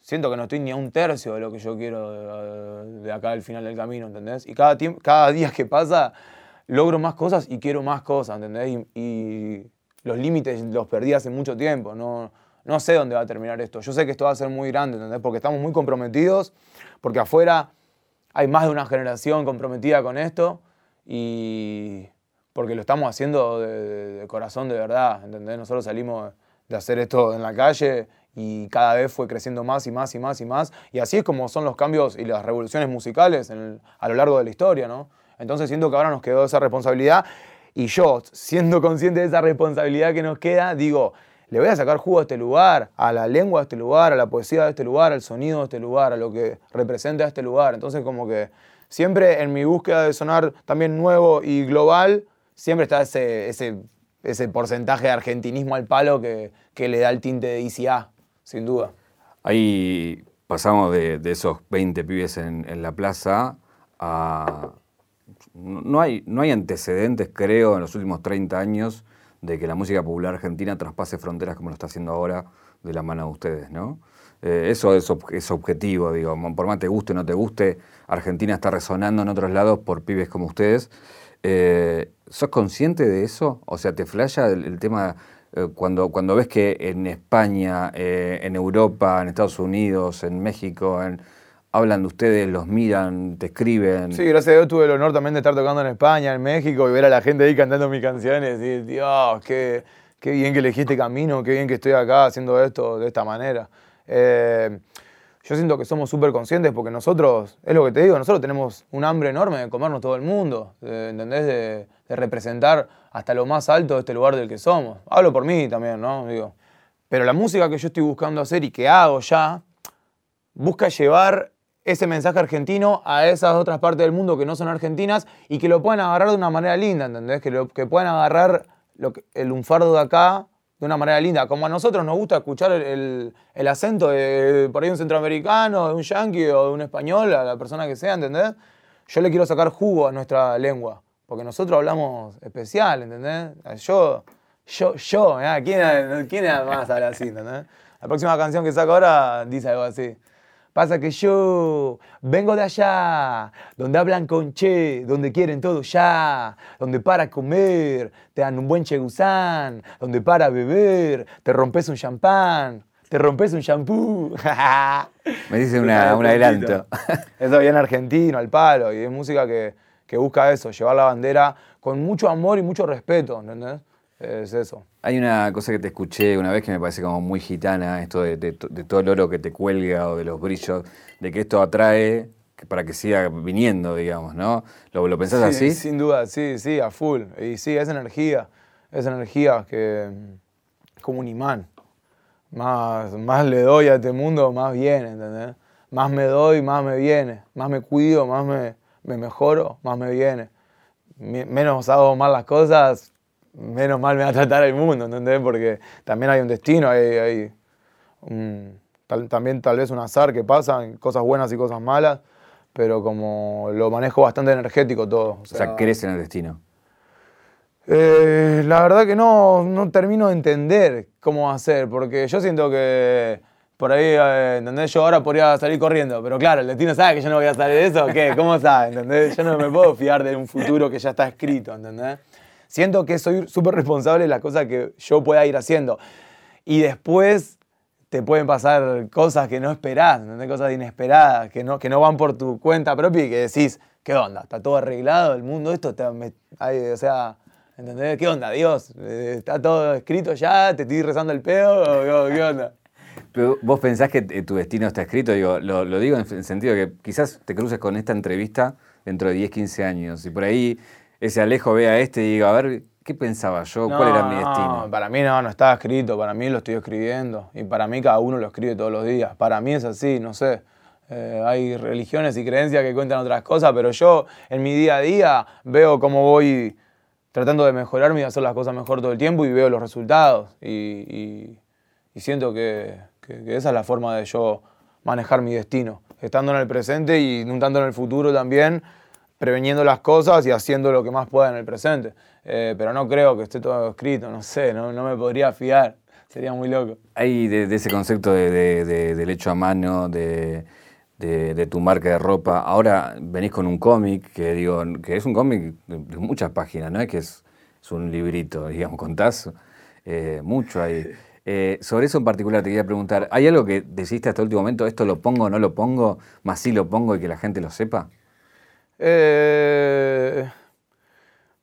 siento que no estoy ni a un tercio de lo que yo quiero de, acá al final del camino, ¿entendés? Y cada, cada día que pasa logro más cosas y quiero más cosas, ¿entendés? Y, los límites los perdí hace mucho tiempo, no, no sé dónde va a terminar esto. Yo sé que esto va a ser muy grande, ¿entendés? Porque estamos muy comprometidos, porque afuera hay más de una generación comprometida con esto y porque lo estamos haciendo de, corazón de verdad, ¿entendés? Nosotros salimos de hacer esto en la calle y cada vez fue creciendo más y más y más y más. Y así es como son los cambios y las revoluciones musicales a lo largo de la historia, ¿no? Entonces siento que ahora nos quedó esa responsabilidad y yo, siendo consciente de esa responsabilidad que nos queda, digo, le voy a sacar jugo a este lugar, a la lengua de este lugar, a la poesía de este lugar, al sonido de este lugar, a lo que representa este lugar. Entonces como que siempre en mi búsqueda de sonar también nuevo y global, siempre está ese, ese, porcentaje de argentinismo al palo que, le da el tinte de ICA, sin duda. Ahí pasamos de, esos 20 pibes en, la plaza a... No hay, no hay antecedentes, creo, en los últimos 30 años de que la música popular argentina traspase fronteras como lo está haciendo ahora de la mano de ustedes, ¿no? Eh, eso es, es, objetivo, digo, por más te guste o no te guste, Argentina está resonando en otros lados por pibes como ustedes. Eh, ¿Sos consciente de eso? O sea, ¿te flasha el, tema eh, cuando, cuando ves que en España, en Europa, en Estados Unidos, en México, hablan de ustedes, los miran, te escriben? Sí, gracias a Dios tuve el honor también de estar tocando en España, en México y ver a la gente ahí cantando mis canciones y Dios, qué, qué bien que elegí este camino, qué bien que estoy acá haciendo esto de esta manera. Eh, yo siento que somos súper conscientes porque nosotros, es lo que te digo, nosotros tenemos un hambre enorme de comernos todo el mundo, ¿entendés? De, representar hasta lo más alto de este lugar del que somos. Hablo por mí también, ¿no? Digo. Pero la música que yo estoy buscando hacer y que hago ya, busca llevar ese mensaje argentino a esas otras partes del mundo que no son argentinas y que lo puedan agarrar de una manera linda, ¿entendés? Que, lo, que puedan agarrar lo el lunfardo de acá de una manera linda. Como a nosotros nos gusta escuchar el, acento de por ahí un centroamericano, de un yanqui o de un español, a la persona que sea, ¿entendés? Yo le quiero sacar jugo a nuestra lengua, porque nosotros hablamos especial, ¿entendés? Yo, yo, yo, ¿eh? ¿quién, ¿quién más habla así, ¿entendés? La próxima canción que saco ahora dice algo así. Pasa que yo vengo de allá, donde hablan con che, donde quieren todo ya, donde para comer te dan un buen chegusán, donde para beber te rompes un champán, te rompes un shampoo. Me dice un adelanto. Eso bien argentino, al palo, y es música que, que busca eso, llevar la bandera con mucho amor y mucho respeto, ¿entendés? Es eso. Hay una cosa que te escuché una vez que me parece como muy gitana, esto de, todo el oro que te cuelga o de los brillos, de que esto atrae para que siga viniendo, digamos, ¿no? ¿Lo, lo pensás así? Sin duda, sí, sí, a full. Y sí, es energía, es energía que como un imán. Más, más le doy a este mundo, más viene, ¿entendés? Más me doy, más me viene. Más me cuido, más me, me mejoro, más me viene. Menos hago mal las cosas, menos mal me va a tratar el mundo, ¿entendés? Porque también hay un destino, hay, también tal vez un azar que pasa, cosas buenas y cosas malas, pero como lo manejo bastante energético todo. O sea, ¿crees en el destino? Eh, la verdad que no, no termino de entender cómo ser, porque yo siento que por ahí, eh, ¿entendés? Yo ahora podría salir corriendo, pero claro, el destino sabe que yo no voy a salir de eso, ¿qué? ¿Cómo sabe? ¿Entendés? Yo no me puedo fiar de un futuro que ya está escrito, ¿entendés? Siento que soy súper responsable de las cosas que yo pueda ir haciendo. Y después te pueden pasar cosas que no esperás, cosas inesperadas, que no, que no van por tu cuenta propia y que decís, ¿qué onda? ¿Está todo arreglado el mundo? Esto o sea, ¿entendés? ¿Qué onda, Dios? ¿Está todo escrito ya? ¿Te estoy rezando el pedo? ¿Qué onda? Pero vos pensás que tu destino está escrito, digo, lo, lo digo en el sentido que quizás te cruces con esta entrevista dentro de 10, 15 años y por ahí ese Alejo ve a este y diga, a ver, ¿qué pensaba yo? ¿Cuál era mi destino? Para mí no, no estaba escrito, para mí lo estoy escribiendo. Y para mí cada uno lo escribe todos los días. Para mí es así, no sé. Eh, hay religiones y creencias que cuentan otras cosas, pero yo en mi día a día veo cómo voy tratando de mejorarme y de hacer las cosas mejor todo el tiempo y veo los resultados. Y, siento que, que, esa es la forma de yo manejar mi destino, estando en el presente y un tanto en el futuro también, preveniendo las cosas y haciendo lo que más pueda en el presente. Eh, pero no creo que esté todo escrito, no sé, no, me podría fiar, sería muy loco. Hay de, ese concepto de, del hecho a mano, de, tu marca de ropa. Ahora venís con un cómic que digo, que es un cómic de, muchas páginas, no es que es, un librito, digamos, contás eh, mucho ahí. Eh, sobre eso en particular te quería preguntar, ¿hay algo que decidiste hasta el último momento, esto lo pongo o no lo pongo, más sí lo pongo y que la gente lo sepa? Eh,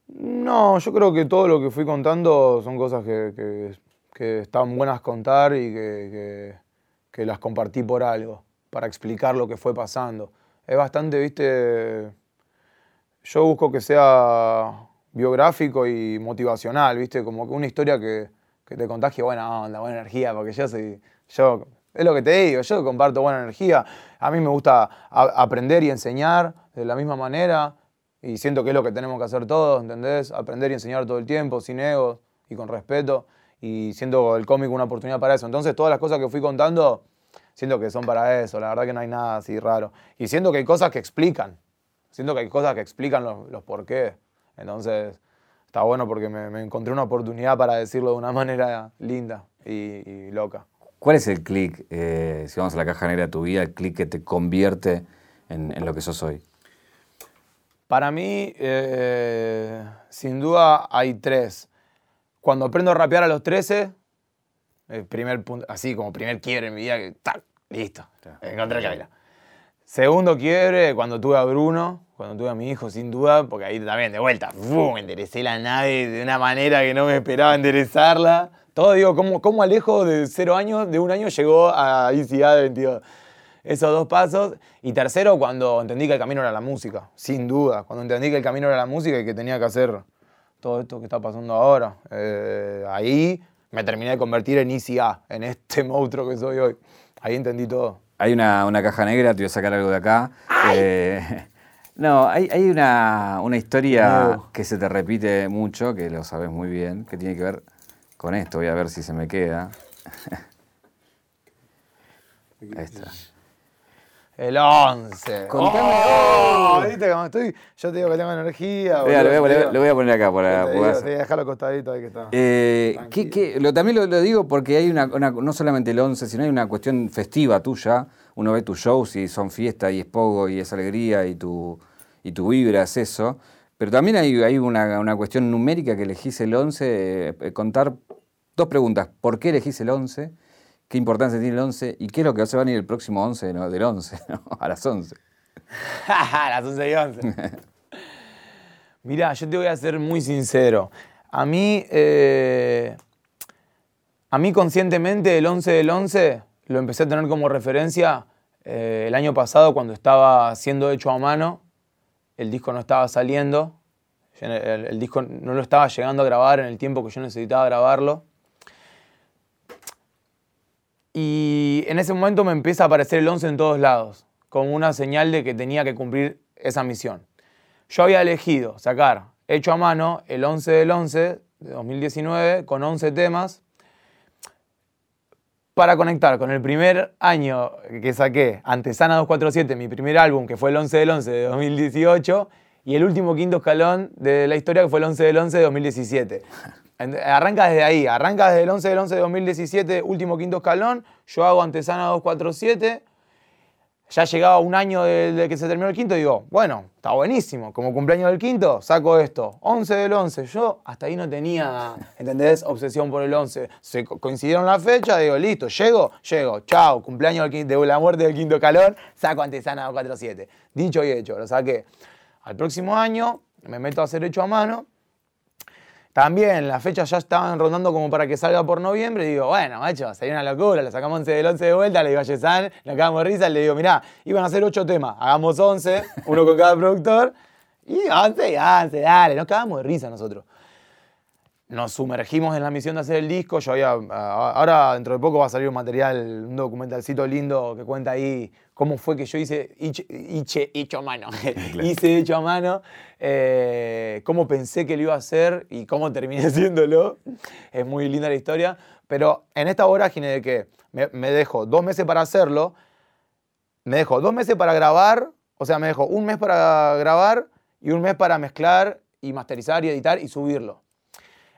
no, yo creo que todo lo que fui contando son cosas que, que estaban buenas contar y que, que, las compartí por algo, para explicar lo que fue pasando. Es bastante, viste, yo busco que sea biográfico y motivacional, viste, como una historia que, que te contagie buena onda, buena energía, porque yo soy, yo, es lo que te digo, yo comparto buena energía, a mí me gusta aprender y enseñar de la misma manera, y siento que es lo que tenemos que hacer todos, ¿entendés? Aprender y enseñar todo el tiempo, sin ego y con respeto y siento el cómic una oportunidad para eso. Entonces todas las cosas que fui contando, siento que son para eso, la verdad que no hay nada así raro. Y siento que hay cosas que explican, siento que hay cosas que explican los, los por qué. Entonces está bueno porque me, encontré una oportunidad para decirlo de una manera linda y, loca. ¿Cuál es el clic, eh, si vamos a la caja negra de tu vida, el clic que te convierte en, lo que sos hoy? Para mí, eh, sin duda, hay tres. Cuando aprendo a rapear a los 13, el primer punto, así como primer quiebre en mi vida, que listo, encontré el camino. Segundo quiebre, cuando tuve a Bruno, cuando tuve a mi hijo, sin duda, porque ahí también, de vuelta, ¡bum! enderecé la nave de una manera que no me esperaba enderezarla. Todo, digo, ¿cómo, cómo Alejo de cero años, de un año, llegó a ICA de 22? Esos dos pasos. Y tercero, cuando entendí que el camino era la música, sin duda. Cuando entendí que el camino era la música y que tenía que hacer todo esto que está pasando ahora. Eh, ahí me terminé de convertir en ICA, en este monstruo que soy hoy. Ahí entendí todo. Hay una, caja negra, te voy a sacar algo de acá. Eh, no, hay, una, historia que se te repite mucho, que lo sabes muy bien, que tiene que ver con esto. Voy a ver si se me queda. Ahí está. El 11. Contame. Oh, ¿Viste cómo estoy? Yo te digo que tengo energía. lo, voy a, poner acá para te, digo, te dejarlo acostadito ahí que está. Eh, lo, también lo, digo porque hay una, no solamente el 11, sino hay una cuestión festiva tuya. Uno ve tus shows y son fiesta y es pogo y es alegría y tu, y tu vibra es eso. Pero también hay, hay una, una, cuestión numérica que elegís el 11. Eh, contar dos preguntas. ¿Por qué elegís el 11? qué importancia tiene el 11 y qué es lo que se va a venir el próximo 11 del 11, a las 11. a las 11 y 11. Mirá, yo te voy a ser muy sincero. A mí, eh, a mí conscientemente el 11 del 11 lo empecé a tener como referencia eh, el año pasado cuando estaba siendo hecho a mano. El disco no estaba saliendo. el disco no lo estaba llegando a grabar en el tiempo que yo necesitaba grabarlo. Y en ese momento me empieza a aparecer el 11 en todos lados, como una señal de que tenía que cumplir esa misión. Yo había elegido sacar hecho a mano el 11 del 11 de 2019 con 11 temas para conectar con el primer año que saqué, Antesana 247, mi primer álbum, que fue el 11 del 11 de 2018, y el último quinto escalón de la historia, que fue el 11 del 11 de 2017. Arranca desde ahí, arranca desde el 11 del 11 de 2017, último quinto escalón. Yo hago Antesana 247. Ya llegaba un año desde que se terminó el quinto digo, bueno, está buenísimo. Como cumpleaños del quinto, saco esto. 11 del 11. Yo hasta ahí no tenía, ¿entendés? Obsesión por el 11. Se coincidieron la fecha, digo, listo, llego, llego. Chao, cumpleaños de la muerte del quinto escalón, saco Antesana 247. Dicho y hecho, lo saqué. Al próximo año me meto a hacer hecho a mano también las fechas ya estaban rondando como para que salga por noviembre. Y digo, bueno, macho, sería una locura. Le sacamos 11 del 11 de vuelta, le digo a Yesan, le acabamos de risa. Le digo, mirá, iban a hacer 8 temas. Hagamos 11, uno con cada productor. Y 11 y 11, dale. Nos cagamos de risa nosotros nos sumergimos en la misión de hacer el disco. Yo había, ahora dentro de poco va a salir un material, un documentalcito lindo que cuenta ahí cómo fue que yo hice hice, hecho a mano, hice hecho a mano, eh, cómo pensé que lo iba a hacer y cómo terminé haciéndolo. Es muy linda la historia. Pero en esta vorágine de que me, me dejo dos meses para hacerlo, me dejo dos meses para grabar, o sea, me dejo un mes para grabar y un mes para mezclar y masterizar y editar y subirlo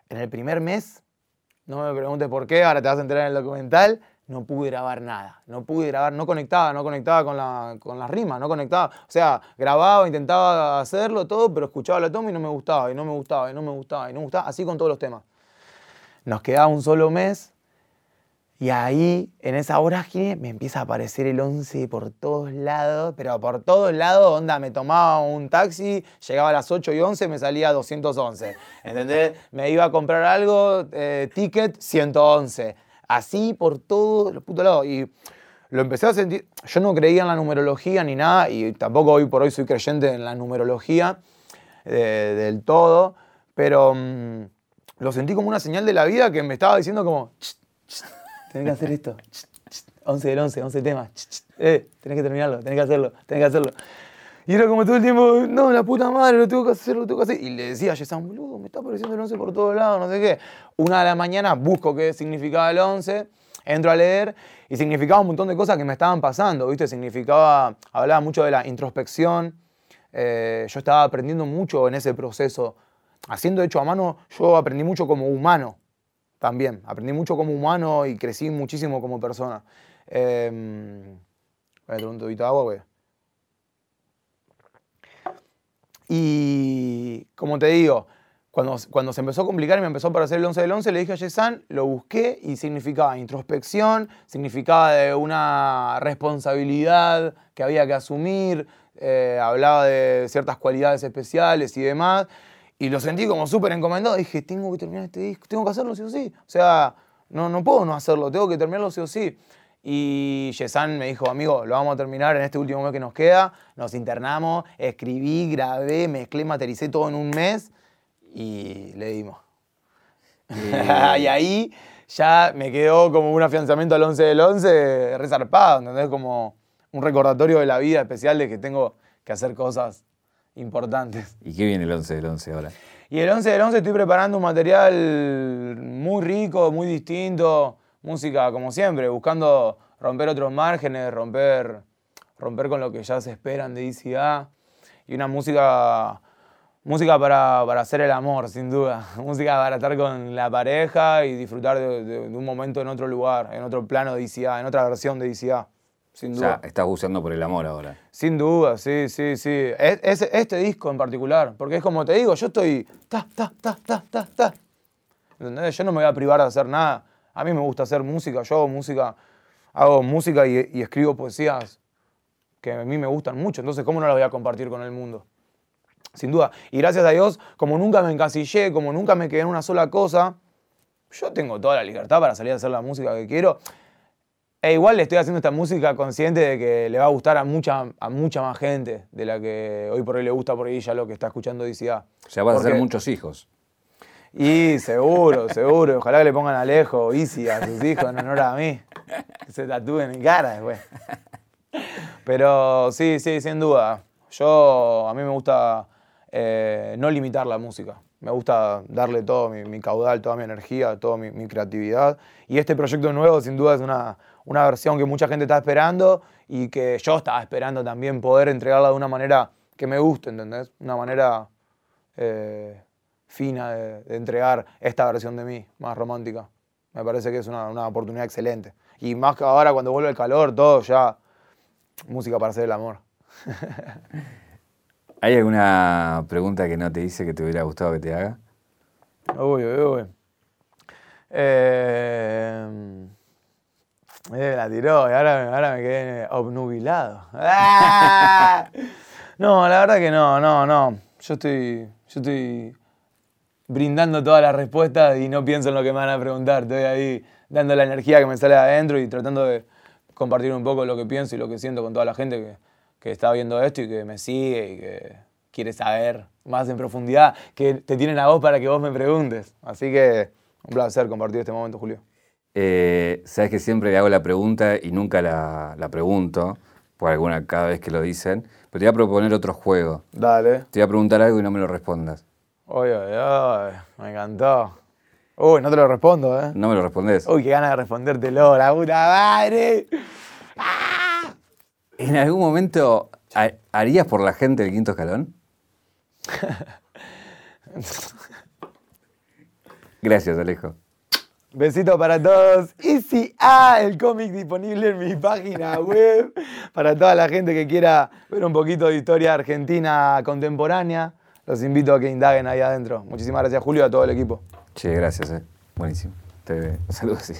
en el primer mes, no me preguntes por qué, ahora te vas a enterar en el documental, no pude grabar nada. No pude grabar, no conectaba, no conectaba con la, con rima, no conectaba. O sea, grababa, intentaba hacerlo todo, pero escuchaba la toma y no me gustaba, y no me gustaba, y no me gustaba, y no me gustaba. Así con todos los temas. Nos quedaba un solo mes Y ahí, en esa vorágine, me empieza a aparecer el 11 por todos lados, pero por todos lados, onda, me tomaba un taxi, llegaba a las 8 y 11, me salía 211. ¿Entendés? Me iba a comprar algo, eh, ticket 111. Así por todos los putos lados. Y lo empecé a sentir. Yo no creía en la numerología ni nada, y tampoco hoy por hoy soy creyente en la numerología eh, del todo, pero mm, lo sentí como una señal de la vida que me estaba diciendo como. Tenés que hacer esto. 11 del 11, 11 temas. Eh, tenés que terminarlo, tenés que hacerlo, tenés que hacerlo. Y era como todo el tiempo, no, la puta madre, lo tengo que hacer, lo tengo que hacer. Y le decía a Yesan, boludo, me está apareciendo el 11 por todos lados, no sé qué. Una de la mañana busco qué significaba el 11, entro a leer y significaba un montón de cosas que me estaban pasando, ¿viste? Significaba, hablaba mucho de la introspección. Eh, yo estaba aprendiendo mucho en ese proceso. Haciendo hecho a mano, yo aprendí mucho como humano también. Aprendí mucho como humano y crecí muchísimo como persona. Voy a un poquito de agua, güey. Y como te digo, cuando, cuando se empezó a complicar y me empezó a aparecer el 11 del 11, le dije a Yesan, lo busqué y significaba introspección, significaba de una responsabilidad que había que asumir, eh, hablaba de ciertas cualidades especiales y demás. Y lo sentí como súper encomendado. Dije, tengo que terminar este disco, tengo que hacerlo sí o sí. O sea, no, no puedo no hacerlo, tengo que terminarlo sí o sí. Y Yesan me dijo, amigo, lo vamos a terminar en este último mes que nos queda. Nos internamos, escribí, grabé, mezclé, matericé todo en un mes y le dimos. y ahí ya me quedó como un afianzamiento al 11 del 11 resarpado, ¿entendés? Como un recordatorio de la vida especial de que tengo que hacer cosas importantes. ¿Y qué viene el 11 del 11 ahora? Y el 11 del 11 estoy preparando un material muy rico, muy distinto, música como siempre, buscando romper otros márgenes, romper, romper con lo que ya se esperan de ICA y una música música para, para, hacer el amor, sin duda. Música para estar con la pareja y disfrutar de, un momento en otro lugar, en otro plano de ICA, en otra versión de ICA. Sin duda. O sea, estás buscando por el amor ahora. Sin duda, sí, sí, sí. Es, este disco en particular, porque es como te digo, yo estoy. Ta, ta, ta, ta, ta, ta. ¿Entendés? Yo no me voy a privar de hacer nada. A mí me gusta hacer música, yo hago música, hago música y, y escribo poesías que a mí me gustan mucho, entonces, ¿cómo no las voy a compartir con el mundo? Sin duda. Y gracias a Dios, como nunca me encasillé, como nunca me quedé en una sola cosa, yo tengo toda la libertad para salir a hacer la música que quiero. E igual le estoy haciendo esta música consciente de que le va a gustar a mucha, a mucha más gente de la que hoy por hoy le gusta por ahí ya lo que está escuchando DCA. O sea, vas a hacer muchos hijos. Y seguro, seguro. Ojalá que le pongan Alejo, Easy a sus hijos en honor a mí. Que se tatúen en cara después. Pero sí, sí, sin duda. Yo, a mí me gusta eh, no limitar la música. Me gusta darle todo mi, caudal, toda mi energía, toda mi, creatividad. Y este proyecto nuevo, sin duda, es una, una, versión que mucha gente está esperando y que yo estaba esperando también poder entregarla de una manera que me guste, ¿entendés? Una manera eh, fina de, entregar esta versión de mí, más romántica. Me parece que es una, una oportunidad excelente. Y más que ahora, cuando vuelve el calor, todo ya. Música para hacer el amor. ¿Hay alguna pregunta que no te hice que te hubiera gustado que te haga? Uy, uy, uy. Eh, eh, la tiró y ahora, ahora me quedé obnubilado. ¡Ah! No, la verdad que no, no, no. Yo estoy, yo estoy brindando todas las respuestas y no pienso en lo que me van a preguntar. Estoy ahí dando la energía que me sale de adentro y tratando de compartir un poco lo que pienso y lo que siento con toda la gente que, que está viendo esto y que me sigue y que quiere saber más en profundidad, que te tienen a vos para que vos me preguntes. Así que un placer compartir este momento, Julio. Eh, Sabes que siempre le hago la pregunta y nunca la, pregunto, por alguna cada vez que lo dicen, pero te voy a proponer otro juego. Dale. Te voy a preguntar algo y no me lo respondas. Uy, uy, me encantó. Uy, no te lo respondo, ¿eh? No me lo respondes. Uy, qué ganas de respondértelo, la puta madre. ¡Ah! ¿En algún momento harías por la gente el quinto escalón? Gracias, Alejo. Besito para todos. Y si ah, el cómic disponible en mi página web para toda la gente que quiera ver un poquito de historia argentina contemporánea. Los invito a que indaguen ahí adentro. Muchísimas gracias, Julio, a todo el equipo. Che, gracias, eh. Buenísimo. Te saludo así.